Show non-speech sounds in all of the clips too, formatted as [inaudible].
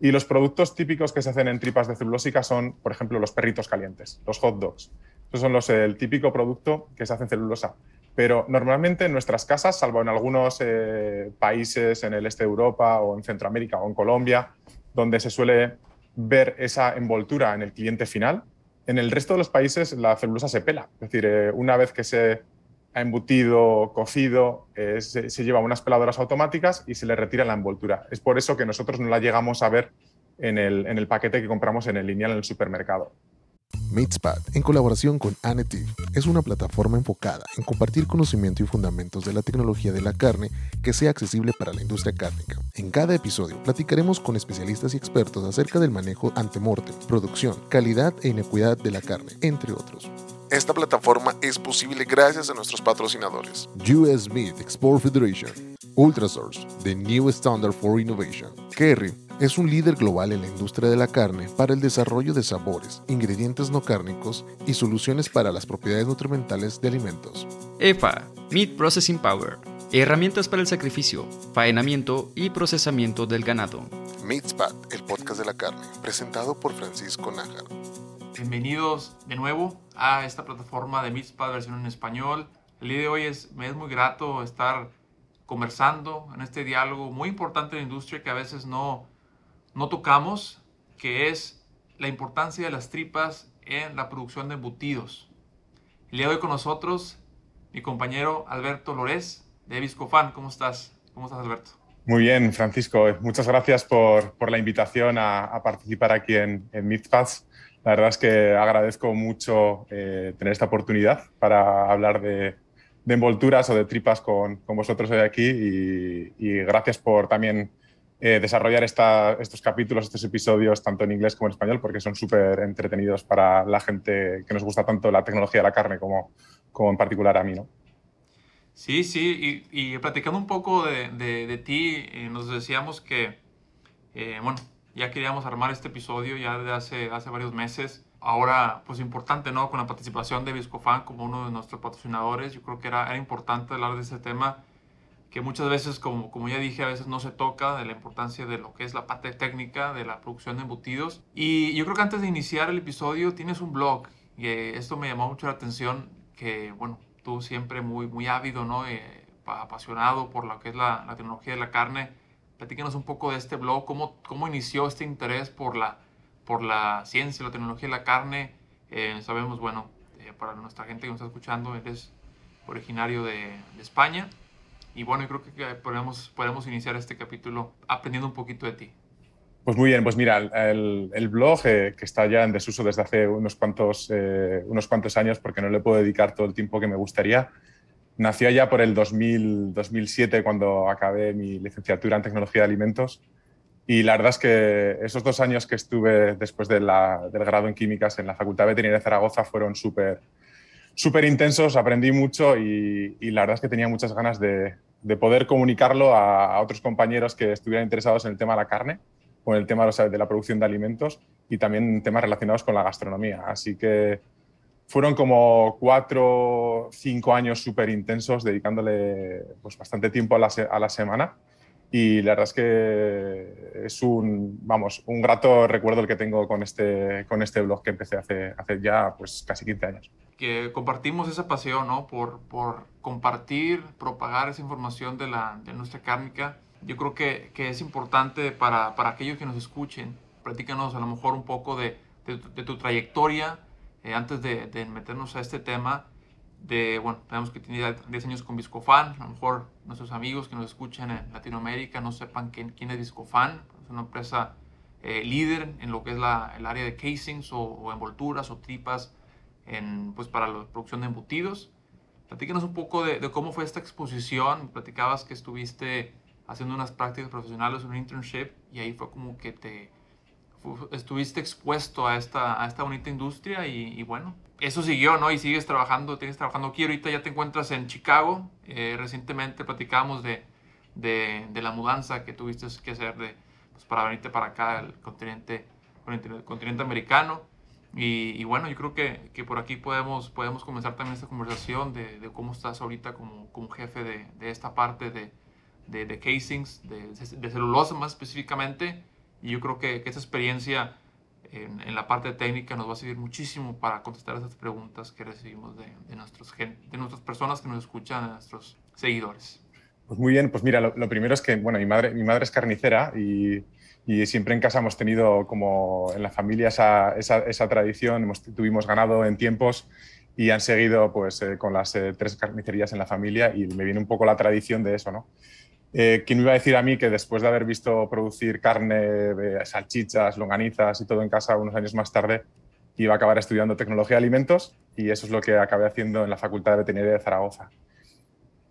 Y los productos típicos que se hacen en tripas de celulósica son, por ejemplo, los perritos calientes, los hot dogs. Esos son los, el típico producto que se hace en celulosa. Pero normalmente en nuestras casas, salvo en algunos eh, países en el este de Europa o en Centroamérica o en Colombia, donde se suele ver esa envoltura en el cliente final, en el resto de los países la celulosa se pela. Es decir, eh, una vez que se ha embutido, cocido, eh, se, lleva unas peladoras automáticas y se le retira la envoltura. Es por eso que nosotros no la llegamos a ver en el, en el paquete que compramos en el lineal en el supermercado. MeatSpad, en colaboración con Anetiv, es una plataforma enfocada en compartir conocimiento y fundamentos de la tecnología de la carne que sea accesible para la industria cárnica. En cada episodio platicaremos con especialistas y expertos acerca del manejo antemortem, producción, calidad e inequidad de la carne, entre otros. Esta plataforma es posible gracias a nuestros patrocinadores. US Meat Export Federation, Ultrasource, the new standard for innovation. Kerry, es un líder global en la industria de la carne para el desarrollo de sabores, ingredientes no cárnicos y soluciones para las propiedades nutrimentales de alimentos. EFA, Meat Processing Power, herramientas para el sacrificio, faenamiento y procesamiento del ganado. Meatspad, el podcast de la carne, presentado por Francisco Nájar. Bienvenidos de nuevo a esta plataforma de Meatspad versión en español. El día de hoy es, me es muy grato estar conversando en este diálogo muy importante en la industria que a veces no, no tocamos, que es la importancia de las tripas en la producción de embutidos. El día de hoy con nosotros mi compañero Alberto Lórez de Viscofan. ¿Cómo estás? ¿Cómo estás, Alberto? Muy bien, Francisco. Muchas gracias por, por la invitación a, participar aquí en, en La verdad es que agradezco mucho eh, tener esta oportunidad para hablar de, de, envolturas o de tripas con, con vosotros hoy aquí y, y gracias por también eh, desarrollar estos capítulos, estos episodios, tanto en inglés como en español, porque son súper entretenidos para la gente que nos gusta tanto la tecnología de la carne como, como en particular a mí. ¿no? Sí, sí, y, platicando un poco de, de, ti, eh, nos decíamos que, bueno, ya queríamos armar este episodio ya desde hace, hace varios meses. Ahora, pues importante, ¿no? Con la participación de Viscofan como uno de nuestros patrocinadores, yo creo que era, era importante hablar de este tema que muchas veces, como, como ya dije, a veces no se toca de la importancia de lo que es la parte técnica de la producción de embutidos. Y yo creo que antes de iniciar el episodio tienes un blog y esto me llamó mucho la atención, que bueno, tú siempre muy, muy ávido, ¿no? Eh, apasionado por lo que es la, la, tecnología de la carne. Platícanos un poco de este blog, cómo, cómo inició este interés por la, por la ciencia, la tecnología de la carne. Eh, sabemos, bueno, para nuestra gente que nos está escuchando, eres originario de, de España y bueno, yo creo que podemos, podemos iniciar este capítulo aprendiendo un poquito de ti. Pues muy bien, pues mira, el, el blog eh, que está ya en desuso desde hace unos cuantos, eh, unos cuantos años porque no le puedo dedicar todo el tiempo que me gustaría, nació ya por el 2000, 2007 cuando acabé mi licenciatura en tecnología de alimentos y la verdad es que esos dos años que estuve después del grado en químicas en la Facultad Veterinaria de Zaragoza fueron súper súper intensos, aprendí mucho y, y, la verdad es que tenía muchas ganas de, de poder comunicarlo a, otros compañeros que estuvieran interesados en el tema de la carne o en el tema de la producción de alimentos y también temas relacionados con la gastronomía. Así que fueron como cuatro, cinco años súper intensos dedicándole pues, bastante tiempo a la, a la semana y la verdad es que es un, vamos, un grato recuerdo el que tengo con este, con este blog que empecé hace, hace ya pues, casi 15 años. Que compartimos esa pasión ¿no? por, por compartir, propagar esa información de, la, de nuestra cárnica. Yo creo que, que es importante para, para, aquellos que nos escuchen. Platícanos a lo mejor un poco de, de, tu trayectoria eh, antes de, de meternos a este tema de, bueno, tenemos que tener 10 años con Viscofan, a lo mejor nuestros amigos que nos escuchan en Latinoamérica no sepan quién, quién es Viscofan, es una empresa eh, líder en lo que es la, el área de casings o, envolturas o tripas en, pues, para la producción de embutidos. Platícanos un poco de, de, cómo fue esta exposición, platicabas que estuviste haciendo unas prácticas profesionales, un internship, y ahí fue como que te estuviste expuesto a esta, a esta bonita industria y, y bueno, eso siguió, ¿no? Y sigues trabajando, tienes trabajando aquí. Ahorita ya te encuentras en Chicago. Eh, recientemente platicamos de, de, de, la mudanza que tuviste que hacer de, pues, para venirte para acá, al continente, el continente americano. Y, y, bueno, yo creo que, que, por aquí podemos, podemos comenzar también esta conversación de, de cómo estás ahorita como, como jefe de, esta parte de, de, casings, de, celulosa más específicamente. Y yo creo que, que esa experiencia en, en, la parte técnica nos va a servir muchísimo para contestar esas preguntas que recibimos de, de, nuestros, de nuestras personas que nos escuchan, de nuestros seguidores. Pues muy bien, pues mira, lo, lo, primero es que, bueno, mi madre, mi madre es carnicera y, y, siempre en casa hemos tenido como en la familia esa, esa, esa tradición, hemos, tuvimos ganado en tiempos y han seguido pues eh, con las eh, tres carnicerías en la familia y me viene un poco la tradición de eso, ¿no? Eh, ¿Quién me iba a decir a mí que después de haber visto producir carne, salchichas, longanizas y todo en casa unos años más tarde, iba a acabar estudiando tecnología de alimentos y eso es lo que acabé haciendo en la Facultad de Veterinaria de Zaragoza.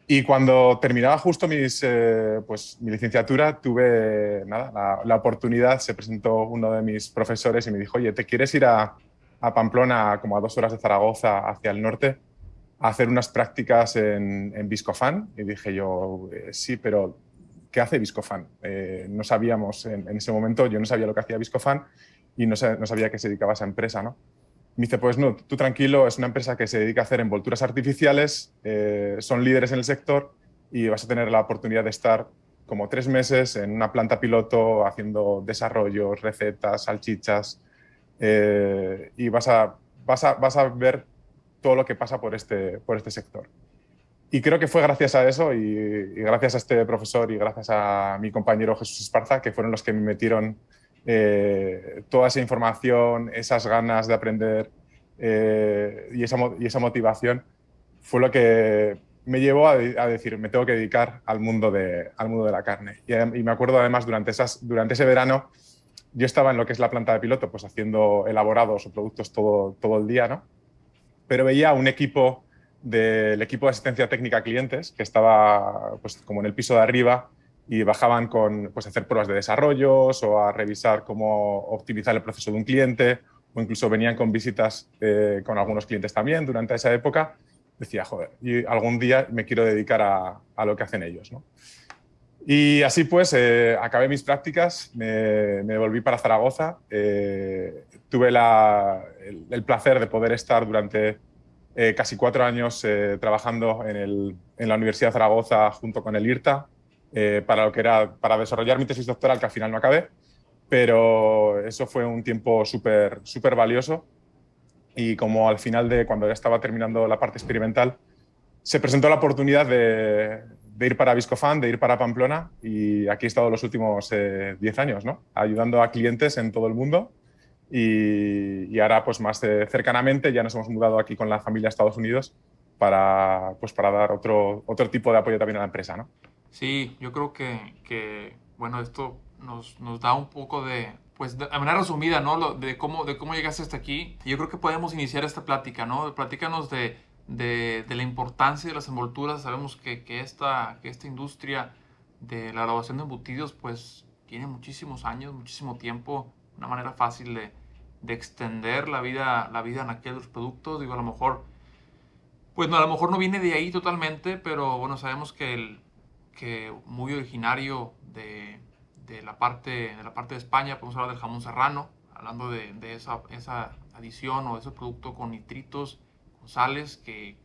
Y cuando terminaba justo eh, pues, mi licenciatura, tuve la, oportunidad, se presentó uno de mis profesores y me dijo, oye, ¿te quieres ir a Pamplona, como a dos horas de Zaragoza, hacia el norte? Hacer unas prácticas en, en Viscofan y dije yo, eh, sí, pero ¿qué hace Viscofan? Eh, no sabíamos en, ese momento, yo no sabía lo que hacía Viscofan y no, sabía que se dedicaba a esa empresa, ¿no? Me dice, pues no, tú tranquilo, es una empresa que se dedica a hacer envolturas artificiales, eh, son líderes en el sector y vas a tener la oportunidad de estar como tres meses en una planta piloto haciendo desarrollos, recetas, salchichas y vas a, vas, a, vas a ver todo lo que pasa por este, por este sector. Y creo que fue gracias a eso y, y, gracias a este profesor y gracias a mi compañero Jesús Esparza, que fueron los que me metieron eh, toda esa información, esas ganas de aprender eh, y, esa, y, esa, motivación, fue lo que me llevó a, a, decir, me tengo que dedicar al mundo de, al mundo de la carne. Y, y, me acuerdo además, durante, esas, durante ese verano, yo estaba en lo que es la planta de piloto, pues haciendo elaborados o productos todo, todo el día, ¿no? Pero veía un equipo del equipo de asistencia técnica a clientes que estaba pues, como en el piso de arriba y bajaban con pues, hacer pruebas de desarrollos o a revisar cómo optimizar el proceso de un cliente o incluso venían con visitas eh, con algunos clientes también durante esa época. Decía, joder, y algún día me quiero dedicar a, a lo que hacen ellos. ¿no? Y así pues, eh, acabé mis prácticas, me, me, volví para Zaragoza, eh, tuve la, el, el, placer de poder estar durante eh, casi cuatro años eh, trabajando en, el, en, la Universidad de Zaragoza junto con el IRTA eh, para lo que era para desarrollar mi tesis doctoral que al final no acabé, pero eso fue un tiempo súper valioso. Y como al final de cuando ya estaba terminando la parte experimental se presentó la oportunidad de, de ir para Viscofan, de ir para Pamplona. Y aquí he estado los últimos 10 eh, años, ¿no? Ayudando a clientes en todo el mundo y, y ahora pues más eh, cercanamente ya nos hemos mudado aquí con la familia a Estados Unidos para, pues, para dar otro, otro tipo de apoyo también a la empresa, ¿no? Sí, yo creo que, que bueno, esto nos, nos, da un poco de, pues, de, manera resumida, ¿no? De, cómo, de cómo llegaste hasta aquí. Yo creo que podemos iniciar esta plática, ¿no? Platícanos de de, de, la importancia de las envolturas. Sabemos que, que, esta, que esta industria de la elaboración de embutidos pues tiene muchísimos años, muchísimo tiempo, una manera fácil de, de extender la vida, la vida en aquellos productos. Digo, a lo mejor, pues no, a lo mejor no viene de ahí totalmente, pero bueno, sabemos que, el, que muy originario de, de, la parte, de la parte de España, podemos hablar del jamón serrano, hablando de, de esa, esa adición o ese producto con nitritos sales que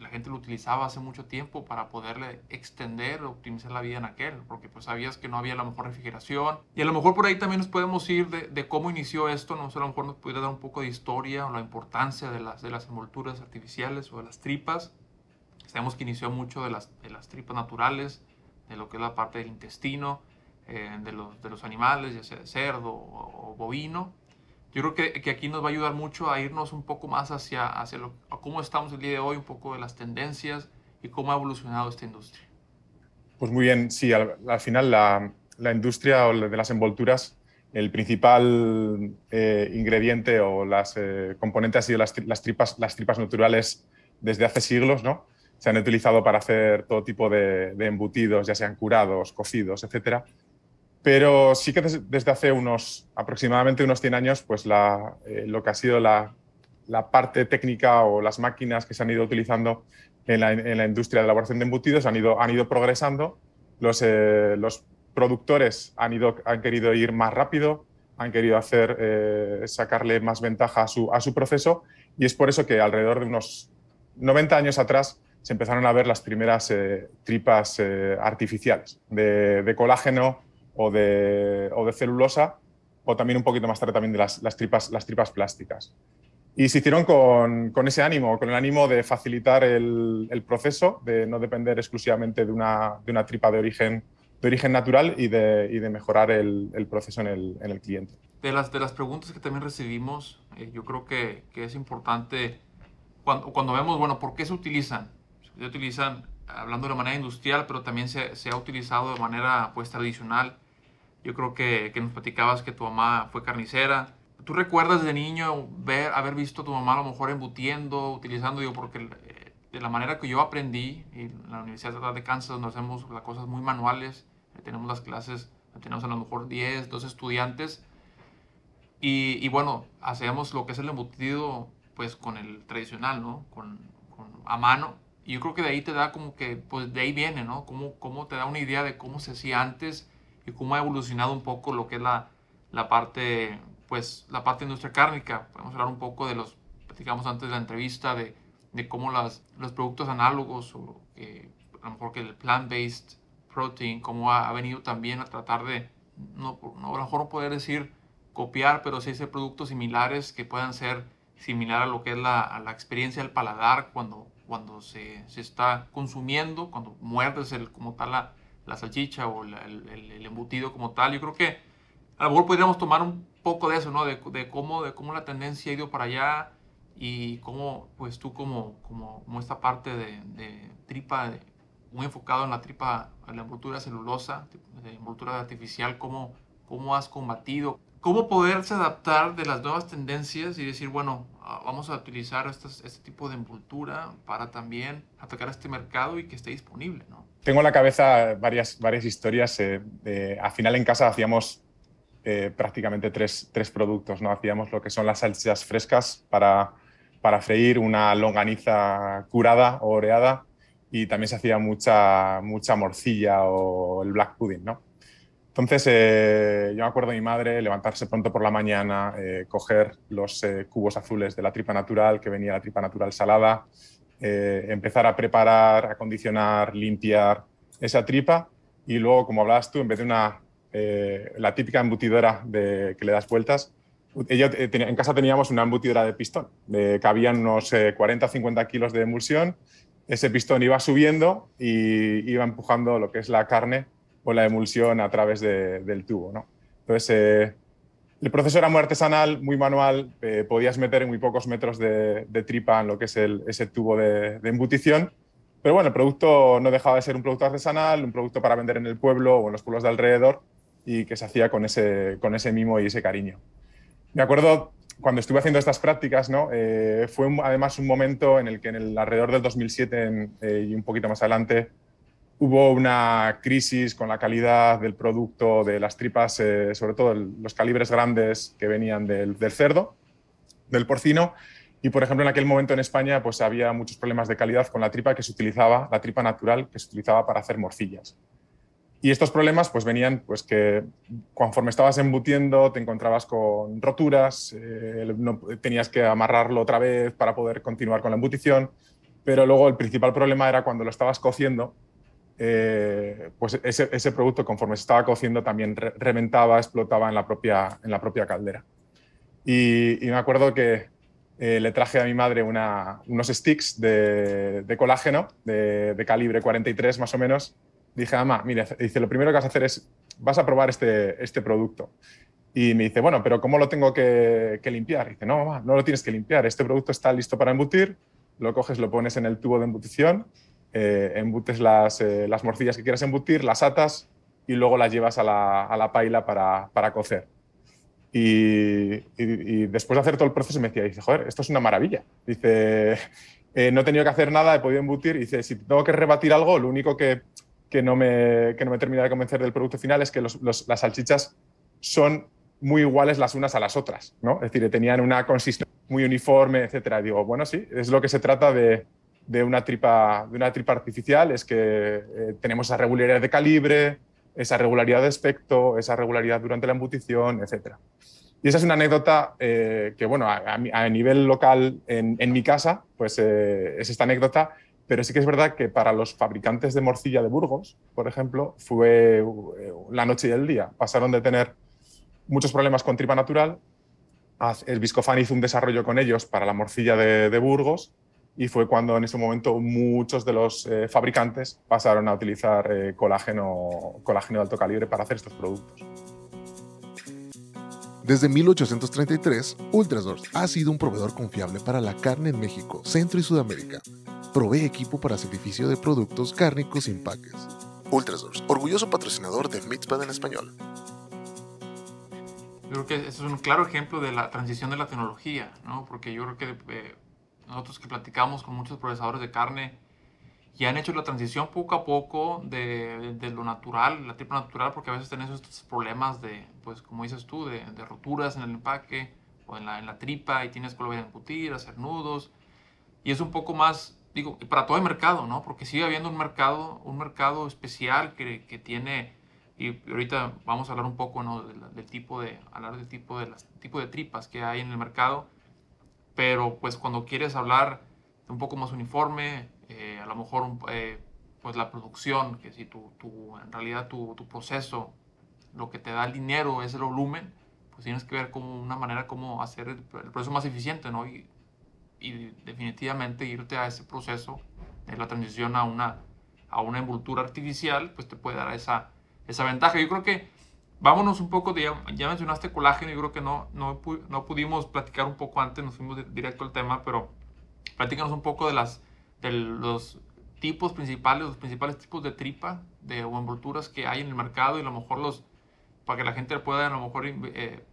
la gente lo utilizaba hace mucho tiempo para poderle extender, optimizar la vida en aquel, porque pues sabías que no había a lo mejor refrigeración. Y a lo mejor por ahí también nos podemos ir de, cómo inició esto, no sé, a lo mejor nos pudiera dar un poco de historia o la importancia de las, de las envolturas artificiales o de las tripas. Sabemos que inició mucho de las, de las tripas naturales, de lo que es la parte del intestino, eh, de, los, de los animales, ya sea de cerdo o, o bovino yo creo que, que, aquí nos va a ayudar mucho a irnos un poco más hacia, hacia lo, a cómo estamos el día de hoy, un poco de las tendencias y cómo ha evolucionado esta industria. Pues muy bien, sí, al, al final la, la, industria de las envolturas, el principal eh, ingrediente o las eh, componentes ha sido las, las, tripas, las tripas naturales desde hace siglos, ¿no? Se han utilizado para hacer todo tipo de, de embutidos, ya sean curados, cocidos, etcétera pero sí que desde hace unos aproximadamente unos 100 años, pues la, eh, lo que ha sido la, la, parte técnica o las máquinas que se han ido utilizando en la, en la industria de elaboración de embutidos han ido, han ido progresando. Los, eh, los productores han, ido, han querido ir más rápido, han querido hacer, eh, sacarle más ventaja a su, a su proceso y es por eso que alrededor de unos 90 años atrás se empezaron a ver las primeras eh, tripas eh, artificiales de, de colágeno o de, o de celulosa o también un poquito más tarde también de las, las tripas, las tripas plásticas. Y se hicieron con, con, ese ánimo, con el ánimo de facilitar el, el, proceso, de no depender exclusivamente de una, de una tripa de origen, de origen natural y de, y de mejorar el, el proceso en el, en el, cliente. De las, de las preguntas que también recibimos, eh, yo creo que, que, es importante cuando, cuando vemos, bueno, ¿por qué se utilizan? Se utilizan hablando de manera industrial, pero también se, se, ha utilizado de manera pues tradicional. Yo creo que, que nos platicabas que tu mamá fue carnicera, ¿Tú recuerdas de niño ver, haber visto a tu mamá a lo mejor embutiendo, utilizando, digo, porque eh, de la manera que yo aprendí en la Universidad de Kansas, donde hacemos las cosas muy manuales, eh, tenemos las clases, tenemos a lo mejor 10, 12 estudiantes, y, y, bueno, hacemos lo que es el embutido, pues con el tradicional, ¿no? Con, con, a mano. Y yo creo que de ahí te da como que, pues de ahí viene, ¿no? Cómo, cómo te da una idea de cómo se hacía antes y cómo ha evolucionado un poco lo que es la, la parte pues la parte industria cárnica. Podemos hablar un poco de los, platicamos antes de la entrevista, de, de cómo las, los productos análogos o a lo mejor que el plant-based protein, cómo ha, ha, venido también a tratar de, no, no, a lo mejor no poder decir copiar, pero sí hacer productos similares que puedan ser similar a lo que es la, la experiencia del paladar cuando, cuando se, se, está consumiendo, cuando muerdes el, como tal la, la salchicha o la, el, el, embutido como tal. Yo creo que a lo mejor podríamos tomar un poco de eso, ¿no? De, de, cómo, de cómo la tendencia ha ido para allá y cómo, pues tú como, como, como esta parte de, de tripa, de, muy enfocado en la tripa, en la envoltura celulosa, de envoltura artificial, cómo, cómo has combatido, cómo poderse adaptar de las nuevas tendencias y decir, bueno, ah, vamos a utilizar este tipo de envoltura para también atacar este mercado y que esté disponible, ¿no? Tengo en la cabeza varias, varias historias. Eh, de, al final en casa hacíamos eh, prácticamente tres, tres, productos. ¿no? Hacíamos lo que son las salchichas frescas para, para freír, una longaniza curada o oreada y también se hacía mucha, mucha morcilla o el black pudding. ¿no? Entonces, eh, yo me acuerdo de mi madre levantarse pronto por la mañana, eh, coger los eh, cubos azules de la tripa natural, que venía la tripa natural salada, empezar a preparar, acondicionar, limpiar esa tripa y luego, como hablabas tú, en vez de una la típica embutidora de, que le das vueltas. En casa teníamos una embutidora de pistón, cabían unos eh, 40 o 50 kilos de emulsión. Ese pistón iba subiendo y iba empujando lo que es la carne o la emulsión a través de, del tubo. ¿no? Entonces, eh, el proceso era muy artesanal, muy manual, eh, podías meter muy pocos metros de, de, tripa en lo que es el, ese tubo de, de embutición. Pero bueno, el producto no dejaba de ser un producto artesanal, un producto para vender en el pueblo o en los pueblos de alrededor y que se hacía con ese, con ese mimo y ese cariño. Me acuerdo cuando estuve haciendo estas prácticas, ¿no? Eh, fue un, además un momento en el que en el alrededor del 2007 en, eh, y un poquito más adelante hubo una crisis con la calidad del producto, de las tripas, eh, sobre todo el, los calibres grandes que venían del, del, cerdo, del porcino. Y, por ejemplo, en aquel momento en España pues, había muchos problemas de calidad con la tripa que se utilizaba, la tripa natural que se utilizaba para hacer morcillas. Y estos problemas pues venían pues que conforme estabas embutiendo te encontrabas con roturas, eh, no, tenías que amarrarlo otra vez para poder continuar con la embutición, pero luego el principal problema era cuando lo estabas cociendo, eh, pues ese, producto conforme se estaba cociendo también re reventaba, explotaba en la propia, caldera. Y, y me acuerdo que eh, le traje a mi madre unos sticks de, colágeno de, de calibre 43 más o menos, dije, mamá, mira, dice, lo primero que vas a hacer es, vas a probar este, este producto. Y me dice, bueno, pero ¿cómo lo tengo que, que limpiar? Y dice, no, mamá, no lo tienes que limpiar. Este producto está listo para embutir, lo coges, lo pones en el tubo de embutición, eh, embutes las, eh, las, morcillas que quieras embutir, las atas y luego las llevas a la, a la paila para, para cocer. Y, después de hacer todo el proceso me decía, dice, joder, esto es una maravilla. Dice, eh, no he tenido que hacer nada, he podido embutir. Dice, si tengo que rebatir algo, lo único que que no me, que no me termina de convencer del producto final es que los, las salchichas son muy iguales las unas a las otras, ¿no? Es decir, tenían una consistencia muy uniforme, etcétera. Digo, bueno, sí, es lo que se trata de, de una, tripa, de una tripa artificial, es que eh, tenemos esa regularidad de calibre, esa regularidad de aspecto, esa regularidad durante la embutición, etcétera. Y esa es una anécdota eh, que, bueno, a, nivel local en, en mi casa, pues eh, es esta anécdota pero sí que es verdad que para los fabricantes de morcilla de Burgos, por ejemplo, fue la noche y el día. Pasaron de tener muchos problemas con tripa natural. El Viscofan hizo un desarrollo con ellos para la morcilla de, Burgos y fue cuando en ese momento muchos de los eh, fabricantes pasaron a utilizar eh, colágeno, colágeno de alto calibre para hacer estos productos. Desde 1833, Ultrasource ha sido un proveedor confiable para la carne en México, Centro y Sudamérica. Provee equipo para sacrificio de productos cárnicos sin paques. Ultrasource, orgulloso patrocinador de Mitzpah en español. Yo creo que es un claro ejemplo de la transición de la tecnología, ¿no? Porque yo creo que eh, nosotros que platicamos con muchos procesadores de carne y han hecho la transición poco a poco de, de, lo natural, la tripa natural, porque a veces tenés estos problemas de, pues como dices tú, de, de roturas en el empaque o en la, en la tripa y tienes que volver a embutir, hacer nudos. Y es un poco más, digo, para todo el mercado, ¿no? Porque sigue habiendo un mercado, un mercado especial que, que tiene y ahorita vamos a hablar un poco ¿no? del, tipo de hablar del tipo de tipo de tripas que hay en el mercado pero pues cuando quieres hablar un poco más uniforme eh, a lo mejor eh, pues la producción que si tu, tu en realidad tu, tu, proceso lo que te da el dinero es el volumen pues tienes que ver como una manera como hacer el, proceso más eficiente no y, y, definitivamente irte a ese proceso de la transición a una a una envoltura artificial pues te puede dar esa esa ventaja. Yo creo que vámonos un poco, de, ya mencionaste colágeno, yo creo que no, no, no pudimos platicar un poco antes, nos fuimos directo al tema, pero platícanos un poco de, las, de los tipos principales, los principales tipos de tripa de, o envolturas que hay en el mercado y a lo mejor los, para que la gente pueda a lo mejor, eh,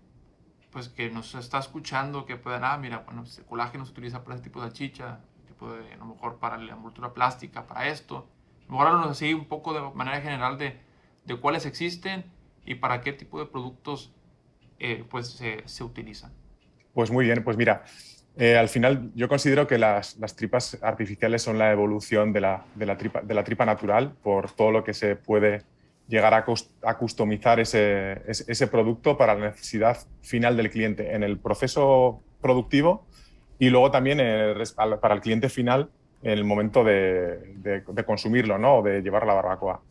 pues que nos está escuchando, que puedan, ah, mira, bueno, el colágeno se utiliza para ese tipo de chicha, tipo de, a lo mejor para la envoltura plástica, para esto. A lo mejor así un poco de manera general de de cuáles existen y para qué tipo de productos eh, pues, se, utilizan. Pues muy bien, pues mira, eh, al final yo considero que las, tripas artificiales son la evolución de la, de tripa, de natural por todo lo que se puede llegar a, customizar ese, producto para la necesidad final del cliente en el proceso productivo y luego también para el cliente final en el momento de, de, consumirlo ¿no? o de llevar la barbacoa.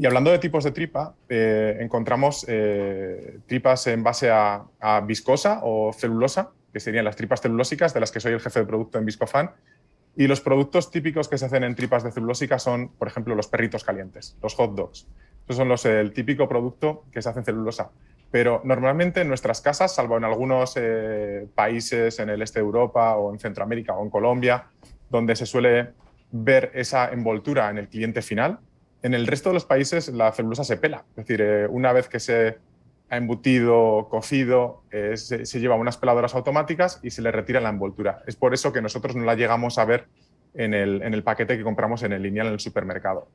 Y hablando de tipos de tripa, eh, encontramos eh, tripas en base a, viscosa o celulosa, que serían las tripas celulósicas, de las que soy el jefe de producto en Viscofan. Y los productos típicos que se hacen en tripas de celulósica son, por ejemplo, los perritos calientes, los hot dogs. Esos son el típico producto que se hace en celulosa. Pero normalmente en nuestras casas, salvo en algunos eh, países en el este de Europa o en Centroamérica o en Colombia, donde se suele ver esa envoltura en el cliente final, en el resto de los países la celulosa se pela, es decir, eh, una vez que se ha embutido, cocido, eh, se, lleva unas peladoras automáticas y se le retira la envoltura. Es por eso que nosotros no la llegamos a ver en el, paquete que compramos en el lineal en el supermercado.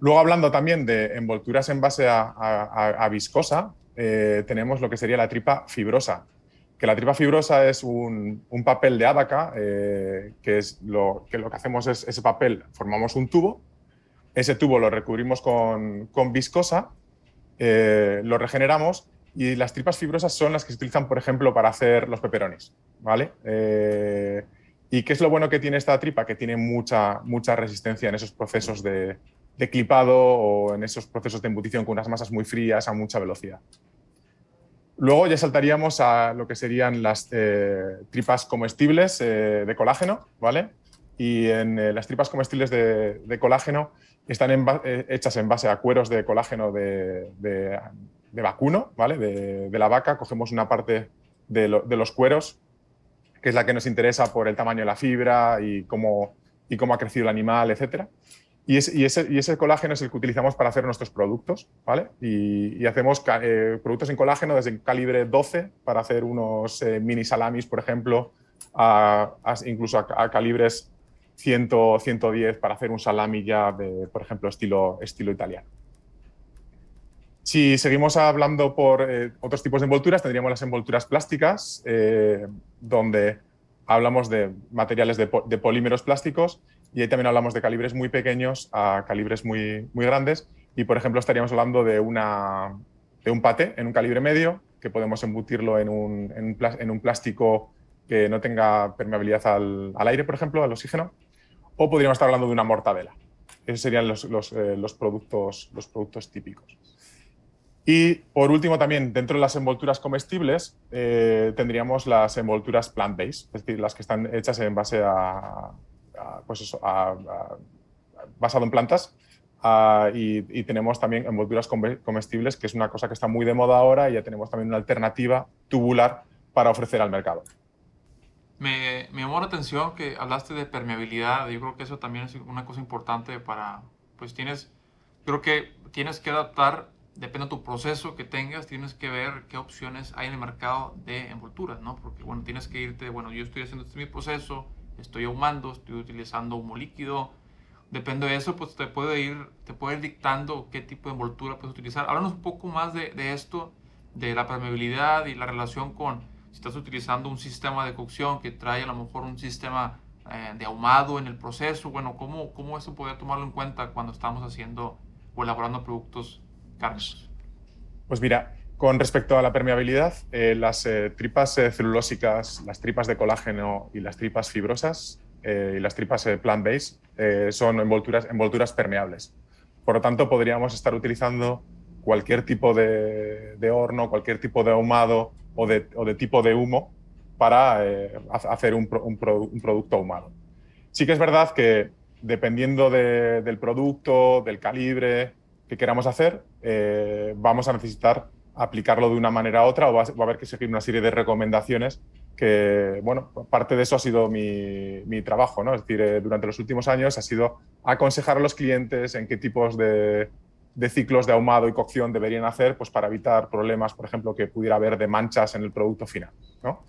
Luego, hablando también de envolturas en base a, viscosa, eh, tenemos lo que sería la tripa fibrosa, que la tripa fibrosa es un, papel de abaca, que es lo que lo que hacemos es ese papel, formamos un tubo ese tubo lo recubrimos con, viscosa, eh, lo regeneramos y las tripas fibrosas son las que se utilizan, por ejemplo, para hacer los peperonis. ¿vale? Eh, ¿Y qué es lo bueno que tiene esta tripa? Que tiene mucha, mucha resistencia en esos procesos de, clipado o en esos procesos de embutición con unas masas muy frías a mucha velocidad. Luego ya saltaríamos a lo que serían las eh, tripas comestibles de colágeno, ¿vale? Y en las tripas comestibles de colágeno están eh, hechas en base a cueros de colágeno de, vacuno, ¿vale? De, la vaca. Cogemos una parte de, los cueros, que es la que nos interesa por el tamaño de la fibra y cómo, y cómo ha crecido el animal, etc. Y, ese, colágeno es el que utilizamos para hacer nuestros productos, ¿vale? Y, hacemos eh, productos en colágeno desde calibre 12 para hacer unos eh, mini salamis, por ejemplo, incluso a calibres 100, 110 para hacer un salami ya de, por ejemplo, estilo, estilo italiano. Si seguimos hablando por eh, otros tipos de envolturas, tendríamos las envolturas plásticas, eh, donde hablamos de materiales de, polímeros plásticos y ahí también hablamos de calibres muy pequeños a calibres muy, muy grandes. Y, por ejemplo, estaríamos hablando de, una, de un pate en un calibre medio, que podemos embutirlo en un, en un, plástico que no tenga permeabilidad al, al aire, por ejemplo, al oxígeno o podríamos estar hablando de una mortadela. Esos serían los, eh, productos, los productos típicos. Y por último, también dentro de las envolturas comestibles eh, tendríamos las envolturas plant-based, es decir, las que están hechas en base a, pues eso, basado en plantas. y, tenemos también envolturas comestibles, que es una cosa que está muy de moda ahora y ya tenemos también una alternativa tubular para ofrecer al mercado. Me, me llamó la atención que hablaste de permeabilidad. Yo creo que eso también es una cosa importante para, pues tienes, creo que tienes que adaptar depende de tu proceso que tengas, tienes que ver qué opciones hay en el mercado de envolturas, ¿no? Porque, bueno, tienes que irte, bueno, yo estoy haciendo este mi proceso, estoy ahumando, estoy utilizando humo líquido. Depende de eso, pues te puede ir, te puede ir dictando qué tipo de envoltura puedes utilizar. Háblanos un poco más de, de esto, de la permeabilidad y la relación con si estás utilizando un sistema de cocción que trae a lo mejor un sistema eh, de ahumado en el proceso. Bueno, ¿cómo, ¿cómo eso podría tomarlo en cuenta cuando estamos haciendo o elaborando productos pues mira, con respecto a la permeabilidad, eh, las eh, tripas eh, celulósicas, las tripas de colágeno y las tripas fibrosas y las tripas plant-based son envolturas, envolturas permeables. Por lo tanto, podríamos estar utilizando cualquier tipo de, horno, cualquier tipo de ahumado o de, tipo de humo para hacer un, producto ahumado. Sí que es verdad que dependiendo del producto, del calibre, que queramos hacer, eh, vamos a necesitar aplicarlo de una manera u otra o va a, haber que seguir una serie de recomendaciones que, bueno, parte de eso ha sido mi, mi trabajo, ¿no? Es decir, eh, durante los últimos años ha sido aconsejar a los clientes en qué tipos de, de, ciclos de ahumado y cocción deberían hacer pues, para evitar problemas, por ejemplo, que pudiera haber de manchas en el producto final, ¿no?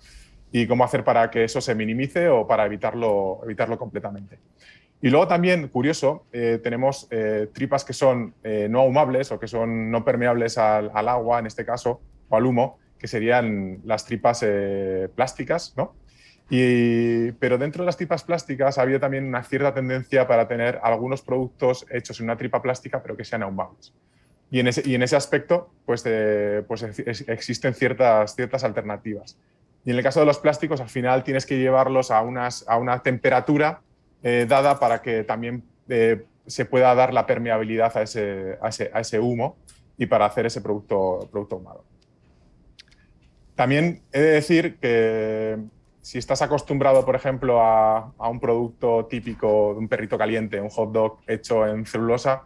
Y cómo hacer para que eso se minimice o para evitarlo, evitarlo completamente. Y luego también, curioso, eh, tenemos eh, tripas que son eh, no ahumables o que son no permeables al, agua, en este caso, o al humo, que serían las tripas plásticas, ¿no? Y, pero dentro de las tripas plásticas ha habido también una cierta tendencia para tener algunos productos hechos en una tripa plástica, pero que sean ahumables. Y en ese, y en ese aspecto, pues, pues existen ciertas, ciertas alternativas. Y en el caso de los plásticos, al final tienes que llevarlos a, unas, a una temperatura eh, dada para que también eh, se pueda dar la permeabilidad a ese, a ese, humo y para hacer ese producto, producto ahumado. También he de decir que si estás acostumbrado, por ejemplo, a, a, un producto típico de un perrito caliente, un hot dog hecho en celulosa,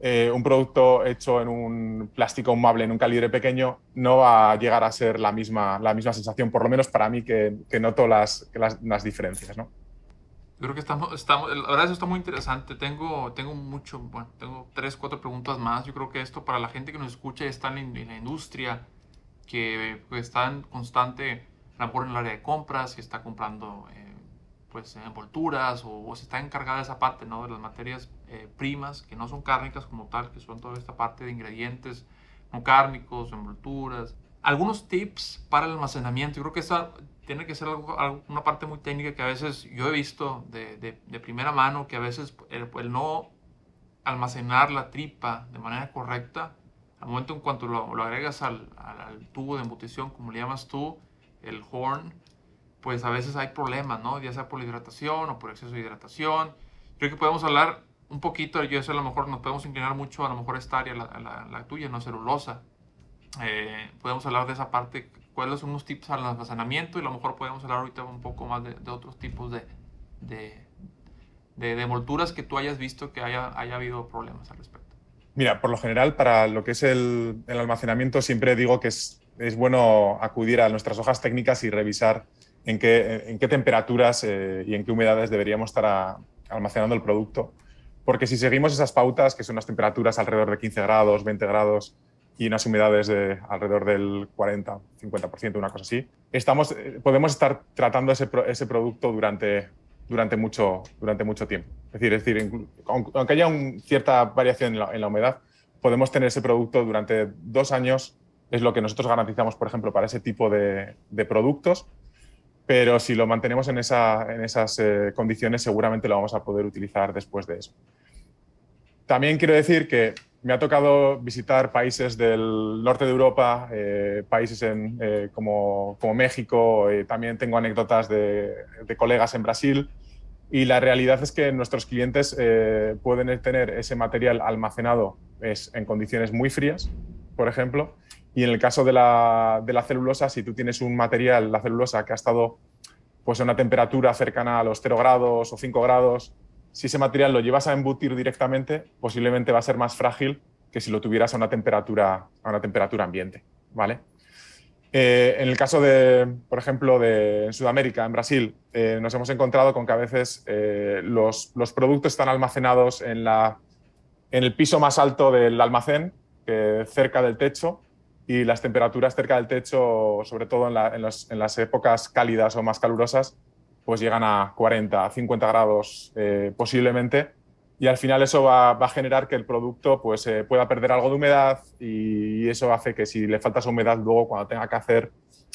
eh, un producto hecho en un plástico ahumable en un calibre pequeño no va a llegar a ser la misma, la misma sensación, por lo menos para mí que, que noto las, las, las diferencias. ¿no? creo que estamos, estamos, la verdad está muy interesante. Tengo, tengo mucho, bueno, tengo tres, cuatro preguntas más. Yo creo que esto para la gente que nos escucha y está en, la industria, que pues, está en constante, a en el área de compras, que está comprando eh, pues envolturas o, o, está encargada de esa parte, ¿no? De las materias eh, primas, que no son cárnicas como tal, que son toda esta parte de ingredientes no cárnicos, envolturas. Algunos tips para el almacenamiento. Yo creo que esa tiene que ser algo, una parte muy técnica que a veces yo he visto de, de, primera mano, que a veces el, el, no almacenar la tripa de manera correcta, al momento en cuanto lo, lo agregas al, al, tubo de embutición, como le llamas tú, el horn, pues a veces hay problemas, ¿no? Ya sea por hidratación o por exceso de hidratación. Creo que podemos hablar un poquito, yo sé a lo mejor nos podemos inclinar mucho a lo mejor esta área, la, la, tuya, no celulosa. Eh, podemos hablar de esa parte cuáles son unos tips al almacenamiento y a lo mejor podemos hablar ahorita un poco más de, otros tipos de, de, de, que tú hayas visto que haya, haya habido problemas al respecto. Mira, por lo general, para lo que es el, el almacenamiento, siempre digo que es, es, bueno acudir a nuestras hojas técnicas y revisar en qué, temperaturas eh, y en qué humedades deberíamos estar almacenando el producto. Porque si seguimos esas pautas, que son las temperaturas alrededor de 15 grados, 20 grados, y unas humedades de alrededor del 40, 50%, una cosa así, estamos, eh, podemos estar tratando ese, producto durante, durante, mucho, durante mucho tiempo. Es decir, es decir aunque haya una cierta variación en la, humedad, podemos tener ese producto durante dos años, es lo que nosotros garantizamos, por ejemplo, para ese tipo de, productos, pero si lo mantenemos en, esa, en esas eh, condiciones, seguramente lo vamos a poder utilizar después de eso. También quiero decir que me ha tocado visitar países del norte de Europa, eh, países en, eh, como, como, México, también tengo anécdotas de, de, colegas en Brasil y la realidad es que nuestros clientes pueden tener ese material almacenado es, en condiciones muy frías por ejemplo. Y en el caso de la, de la celulosa, si tú tienes un material, la celulosa, que ha estado pues, a una temperatura cercana a los 0 grados o 5 grados, si ese material lo llevas a embutir directamente, posiblemente va a ser más frágil que si lo tuvieras a una temperatura, a una temperatura ambiente. ¿vale? Eh, en el caso de, por ejemplo, de Sudamérica, en Brasil, eh, nos hemos encontrado con que a veces eh, los, los, productos están almacenados en, la, en el piso más alto del almacén, cerca del techo, y las temperaturas cerca del techo, sobre todo en, en, los, en las épocas cálidas o más calurosas, pues llegan a 40, 50 grados posiblemente y al final eso va, a generar que el producto pues, eh, pueda perder algo de humedad y eso hace que si le falta esa humedad luego cuando tenga que hacer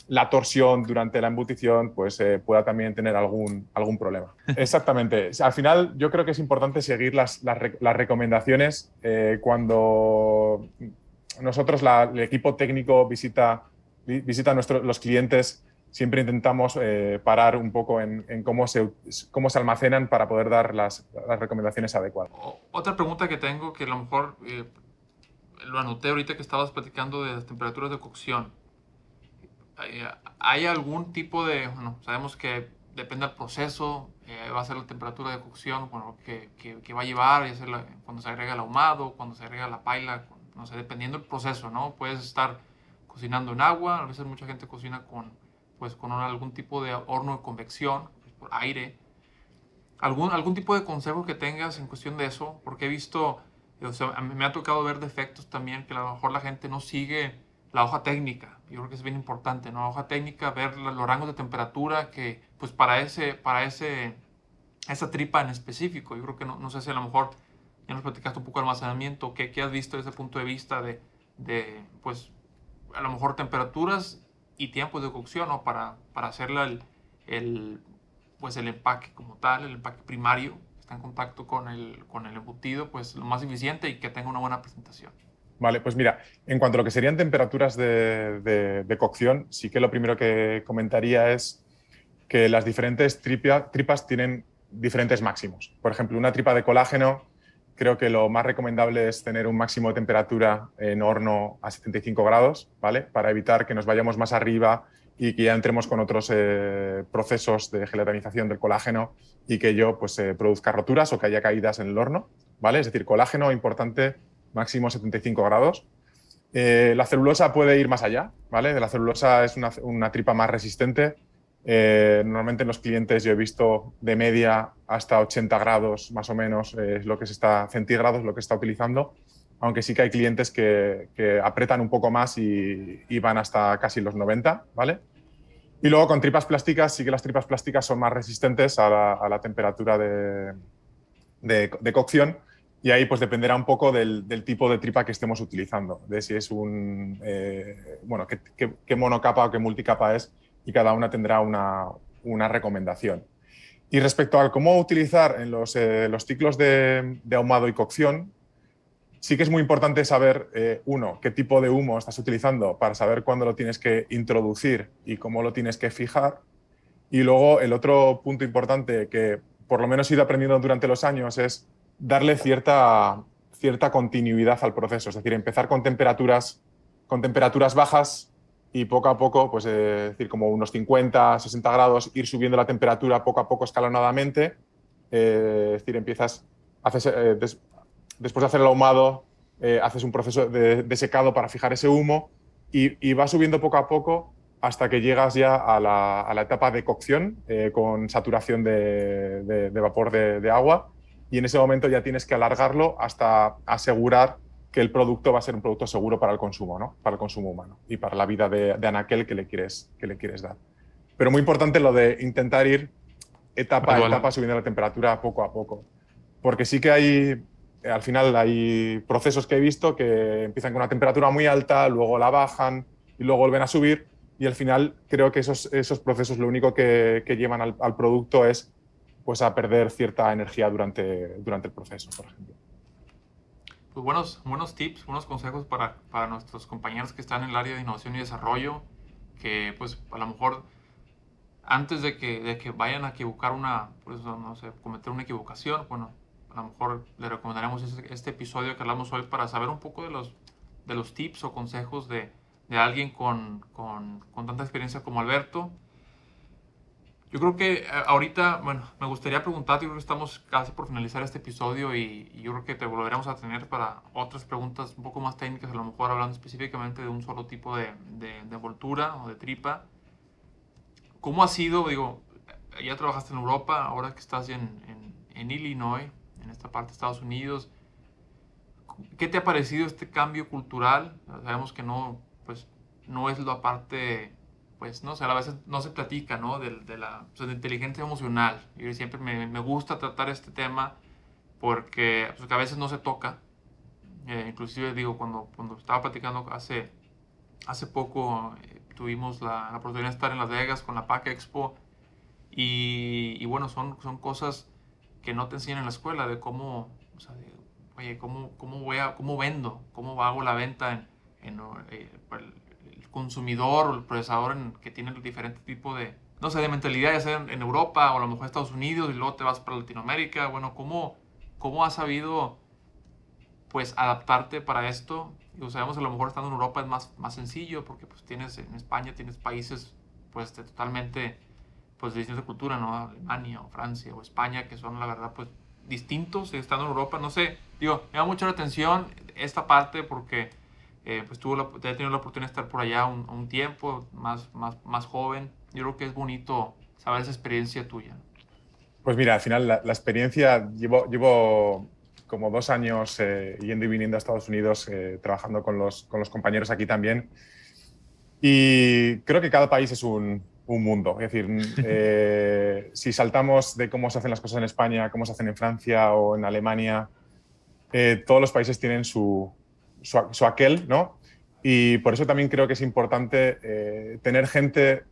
la torsión durante la embutición pues eh, pueda también tener algún, algún problema. [laughs] Exactamente. Al final yo creo que es importante seguir las, las, recomendaciones eh, cuando nosotros, el equipo técnico visita, visita a nuestros, los clientes siempre intentamos eh, parar un poco en, cómo, se, cómo se almacenan para poder dar las, las, recomendaciones adecuadas. Otra pregunta que tengo, que a lo mejor eh, lo anoté ahorita que estabas platicando de las temperaturas de cocción. ¿Hay algún tipo de, bueno, sabemos que depende del proceso, eh, va a ser la temperatura de cocción bueno, que, que, va a llevar, ya sea cuando se agrega el ahumado, cuando se agrega la paila, no sé, dependiendo del proceso, ¿no? Puedes estar cocinando en agua, a veces mucha gente cocina con pues con algún tipo de horno de convección, pues, por aire. ¿Algún, algún tipo de consejo que tengas en cuestión de eso? Porque he visto, o sea, me ha tocado ver defectos también que a lo mejor la gente no sigue la hoja técnica. Yo creo que es bien importante, ¿no? La hoja técnica, ver los rangos de temperatura que, pues para ese, para ese, esa tripa en específico. Yo creo que no, no sé si a lo mejor ya nos platicaste un poco de almacenamiento, ¿qué, qué has visto desde ese punto de vista de, de, pues, a lo mejor temperaturas y tiempos de cocción ¿no? para, para hacerle el, el, pues el empaque como tal, el empaque primario, que está en contacto con el, con el embutido, pues lo más eficiente y que tenga una buena presentación. Vale, pues mira, en cuanto a lo que serían temperaturas de, de, cocción, sí que lo primero que comentaría es que las diferentes tripas tienen diferentes máximos. Por ejemplo, una tripa de colágeno creo que lo más recomendable es tener un máximo de temperatura en horno a 75 grados, ¿vale? Para evitar que nos vayamos más arriba y que ya entremos con otros eh, procesos de gelatinización del colágeno y que ello pues, eh, produzca roturas o que haya caídas en el horno, ¿vale? Es decir, colágeno importante, máximo 75 grados. Eh, la celulosa puede ir más allá, ¿vale? La celulosa es una, una tripa más resistente, eh, normalmente en los clientes yo he visto de media hasta 80 grados más o menos eh, es lo que se está, centígrados lo que está utilizando, aunque sí que hay clientes que, que apretan un poco más y, van hasta casi los 90, ¿vale? Y luego con tripas plásticas, sí que las tripas plásticas son más resistentes a la, a la temperatura de, de, cocción y ahí pues dependerá un poco del, del, tipo de tripa que estemos utilizando, de si es un, eh, bueno, qué, qué, qué monocapa o qué multicapa es y cada una tendrá una, una recomendación. Y respecto a cómo utilizar en los, eh, los ciclos de, de, ahumado y cocción, sí que es muy importante saber, eh, uno, qué tipo de humo estás utilizando para saber cuándo lo tienes que introducir y cómo lo tienes que fijar. Y luego el otro punto importante que por lo menos he ido aprendiendo durante los años es darle cierta, cierta continuidad al proceso, es decir, empezar con temperaturas, con temperaturas bajas y poco a poco, pues eh, es decir, como unos 50, 60 grados, ir subiendo la temperatura poco a poco escalonadamente. Eh, es decir, empiezas, eh, después de hacer el ahumado, haces un proceso de, secado para fijar ese humo y, va subiendo poco a poco hasta que llegas ya a la, etapa de cocción con saturación de, de vapor de agua y en ese momento ya tienes que alargarlo hasta asegurar que el producto va a ser un producto seguro para el consumo, ¿no? Para el consumo humano y para la vida de, de anaquel que le, quieres, que le quieres dar. Pero muy importante lo de intentar ir etapa a etapa subiendo la temperatura poco a poco. Porque sí que hay, al final hay procesos que he visto que empiezan con una temperatura muy alta, luego la bajan y luego vuelven a subir y al final creo que esos, esos procesos lo único que, que llevan al, al, producto es pues a perder cierta energía durante, durante el proceso, por ejemplo pues buenos, buenos tips, buenos consejos para, para nuestros compañeros que están en el área de innovación y desarrollo, que pues a lo mejor antes de que, de que vayan a equivocar una, pues no sé, cometer una equivocación, bueno, a lo mejor le recomendaremos este, este, episodio que hablamos hoy para saber un poco de los, de los tips o consejos de, de alguien con, con, con, tanta experiencia como Alberto. Yo creo que eh, ahorita, bueno, me gustaría preguntarte, yo creo que estamos casi por finalizar este episodio y, y, yo creo que te volveremos a tener para otras preguntas un poco más técnicas, a lo mejor hablando específicamente de un solo tipo de, de, de envoltura o de tripa. ¿Cómo ha sido, digo, ya trabajaste en Europa, ahora que estás en, en, en Illinois, en esta parte de Estados Unidos, ¿qué te ha parecido este cambio cultural? Sabemos que no, pues, no es la parte pues, no sé, a veces no se platica, ¿no? De, de la o sea, de inteligencia emocional. Yo siempre me, me, gusta tratar este tema porque pues, a veces no se toca. Eh, inclusive, digo, cuando, cuando estaba platicando hace, hace poco, eh, tuvimos la, la, oportunidad de estar en Las Vegas con la PAC Expo y, y, bueno, son, son cosas que no te enseñan en la escuela de cómo, o sea, de, oye, cómo, cómo, voy a, cómo vendo, cómo hago la venta en, en eh, consumidor o el procesador en, que tiene diferente tipo de, no sé, de mentalidad, ya sea en, en, Europa o a lo mejor Estados Unidos y luego te vas para Latinoamérica. Bueno, ¿cómo, cómo has sabido pues adaptarte para esto? Digo, sabemos a lo mejor estando en Europa es más, más sencillo porque pues tienes en España tienes países pues de totalmente pues de cultura, ¿no? Alemania o Francia o España que son la verdad pues distintos estando en Europa, no sé, digo, me da mucho la atención esta parte porque eh, pues tuvo la, he tenido la oportunidad de estar por allá un, un, tiempo, más, más, más joven. Yo creo que es bonito saber esa experiencia tuya. Pues mira, al final la, la experiencia, llevo, llevo como dos años eh, yendo y viniendo a Estados Unidos, eh, trabajando con los, con los compañeros aquí también. Y creo que cada país es un, un mundo. Es decir, [laughs] eh, si saltamos de cómo se hacen las cosas en España, cómo se hacen en Francia o en Alemania, eh, todos los países tienen su, su, su, aquel, ¿no? Y por eso también creo que es importante eh, tener gente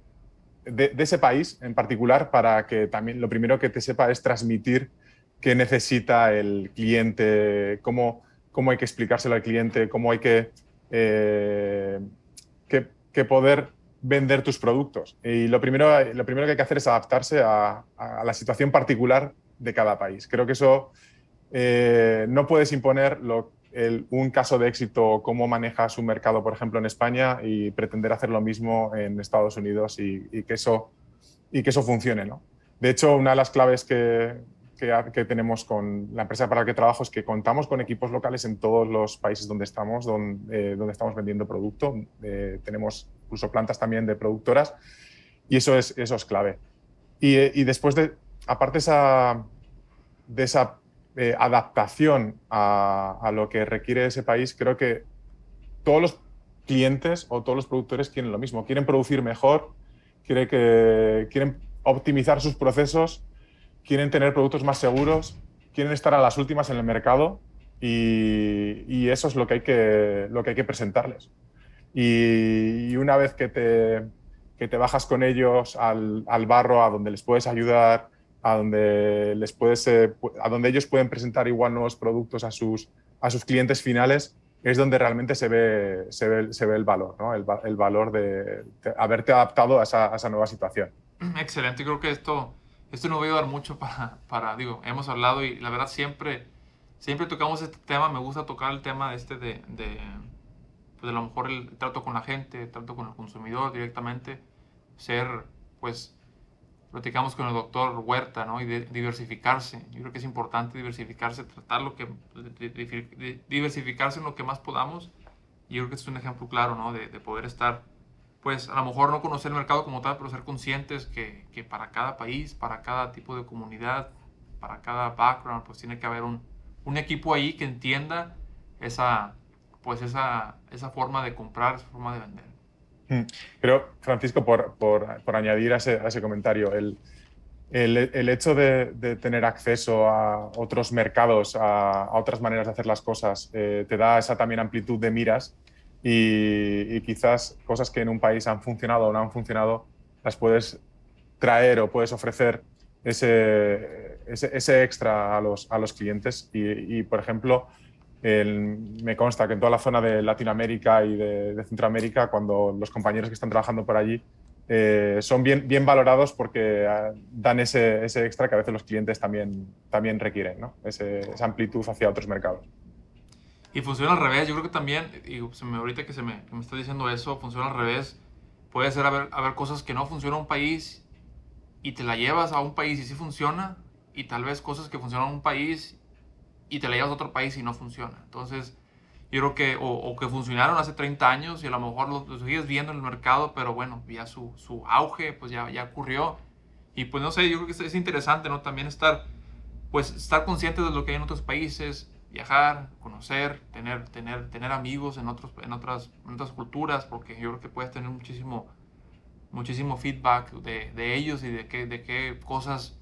de, de, ese país en particular para que también lo primero que te sepa es transmitir qué necesita el cliente, cómo, cómo hay que explicárselo al cliente, cómo hay que, eh, que, que, poder vender tus productos. Y lo primero, lo primero que hay que hacer es adaptarse a, a la situación particular de cada país. Creo que eso eh, no puedes imponer lo un caso de éxito, cómo manejas un mercado, por ejemplo, en España y pretender hacer lo mismo en Estados Unidos y, que, eso, y que eso funcione. ¿no? De hecho, una de las claves que, que, tenemos con la empresa para la que trabajo es que contamos con equipos locales en todos los países donde estamos, donde, eh, donde estamos vendiendo producto. Eh, tenemos incluso plantas también de productoras y eso es, eso es clave. Y, y después de, aparte de esa eh, adaptación a, lo que requiere ese país, creo que todos los clientes o todos los productores quieren lo mismo. Quieren producir mejor, quiere que, quieren optimizar sus procesos, quieren tener productos más seguros, quieren estar a las últimas en el mercado y, y eso es lo que hay que, lo que, hay que presentarles. Y, y una vez que te, que te bajas con ellos al, al barro, a donde les puedes ayudar, a donde, les puedes, eh, a donde ellos pueden presentar igual nuevos productos a sus, a sus clientes finales, es donde realmente se ve, se ve, se ve el valor, ¿no? el, el, valor de, de, haberte adaptado a esa, a esa, nueva situación. Excelente, creo que esto, esto nos va a ayudar mucho [laughs] para, para, digo, hemos hablado y la verdad siempre, siempre tocamos este tema, me gusta tocar el tema este de, de, pues a lo mejor el trato con la gente, el trato con el consumidor directamente, ser pues platicamos con el doctor Huerta, ¿no? Y de diversificarse. Yo creo que es importante diversificarse, tratar lo que, diversificarse en lo que más podamos. Y yo creo que este es un ejemplo claro, ¿no? De, de, poder estar, pues a lo mejor no conocer el mercado como tal, pero ser conscientes que, que, para cada país, para cada tipo de comunidad, para cada background, pues tiene que haber un, un equipo ahí que entienda esa, pues esa, esa forma de comprar, esa forma de vender. Pero, Francisco, por, por, por añadir a ese, a ese comentario, el, el, el hecho de, de, tener acceso a otros mercados, a, a, otras maneras de hacer las cosas, eh, te da esa también amplitud de miras y, y, quizás cosas que en un país han funcionado o no han funcionado, las puedes traer o puedes ofrecer ese, ese, ese extra a los, a los clientes. Y, y por ejemplo, el, me consta que en toda la zona de Latinoamérica y de, Centroamérica, cuando los compañeros que están trabajando por allí eh, son bien, valorados porque uh, dan ese, ese, extra que a veces los clientes también, requieren, esa amplitud hacia otros mercados. Y funciona al revés. Yo creo que también, y se me, ahorita que, se me está diciendo eso, funciona al revés. Puede ser haber, haber cosas que no funcionan en un país y te la llevas a un país y sí funciona. Y tal vez cosas que funcionan en un país y te la llevas a otro país y no funciona. Entonces, yo creo que, o, que funcionaron hace 30 años y a lo mejor los, sigues viendo en el mercado, pero bueno, ya su, su auge, pues ya, ya ocurrió. Y pues no sé, yo creo que es, interesante, ¿no? También estar, pues estar conscientes de lo que hay en otros países, viajar, conocer, tener, tener, tener amigos en, otros, en, otras, en otras culturas, porque yo creo que puedes tener muchísimo, muchísimo feedback de, de ellos y de qué, de qué cosas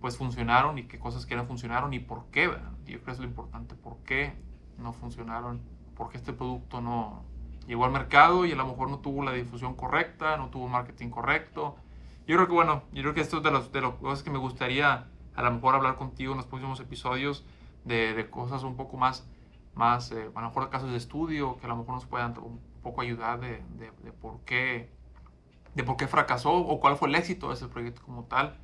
pues funcionaron y qué cosas que no funcionaron y por qué, ¿verdad? Yo creo que es lo importante, por qué no funcionaron, porque este producto no llegó al mercado y a lo mejor no tuvo la difusión correcta, no tuvo marketing correcto. Yo creo que bueno, yo creo que esto es de, los, de las cosas que me gustaría a lo mejor hablar contigo en los próximos episodios, de, de cosas un poco más, más eh, a lo mejor casos de estudio que a lo mejor nos puedan un poco ayudar de, de, de por qué de por qué fracasó o cuál fue el éxito de ese proyecto como tal.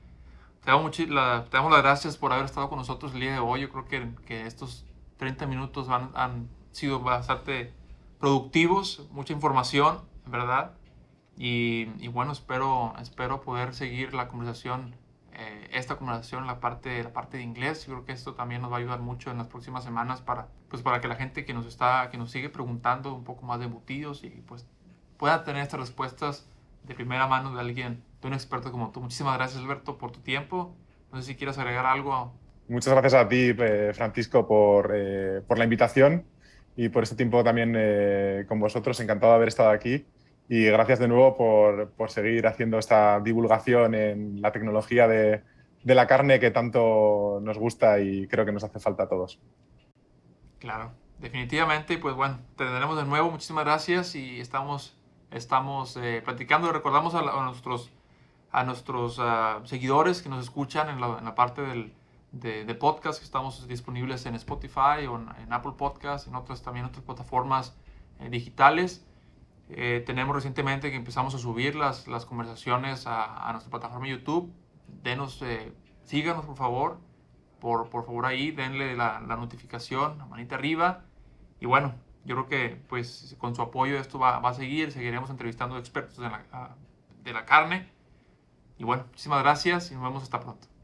Te damos, la, te damos las gracias por haber estado con nosotros el día de hoy. Yo creo que, que estos 30 minutos han, han sido bastante productivos, mucha información, ¿verdad? Y, y, bueno, espero, espero poder seguir la conversación, eh, esta conversación, la parte, la parte de inglés. Yo creo que esto también nos va a ayudar mucho en las próximas semanas para, pues para que la gente que nos, está, que nos sigue preguntando un poco más de embutidos y pues pueda tener estas respuestas de primera mano de alguien, de un experto como tú. Muchísimas gracias, Alberto, por tu tiempo. No sé si quieres agregar algo Muchas gracias a ti, eh, Francisco, por, eh, por, la invitación y por este tiempo también eh, con vosotros. Encantado de haber estado aquí y gracias de nuevo por, por seguir haciendo esta divulgación en la tecnología de, de, la carne que tanto nos gusta y creo que nos hace falta a todos. Claro, definitivamente. Pues bueno, te tendremos de nuevo. Muchísimas gracias y estamos, estamos platicando. Recordamos a, a nuestros, a nuestros uh, seguidores que nos escuchan en la, en la parte del de, podcast que estamos disponibles en Spotify o en, Apple Podcast, en otras también otras plataformas eh, digitales. Eh, tenemos recientemente que empezamos a subir las, las conversaciones a, nuestra plataforma YouTube. Denos, eh, síganos por favor, por, por favor ahí, denle la, la, notificación, la manita arriba. Y bueno, yo creo que pues con su apoyo esto va, va a seguir, seguiremos entrevistando expertos de la, de la carne. Y bueno, muchísimas gracias y nos vemos hasta pronto.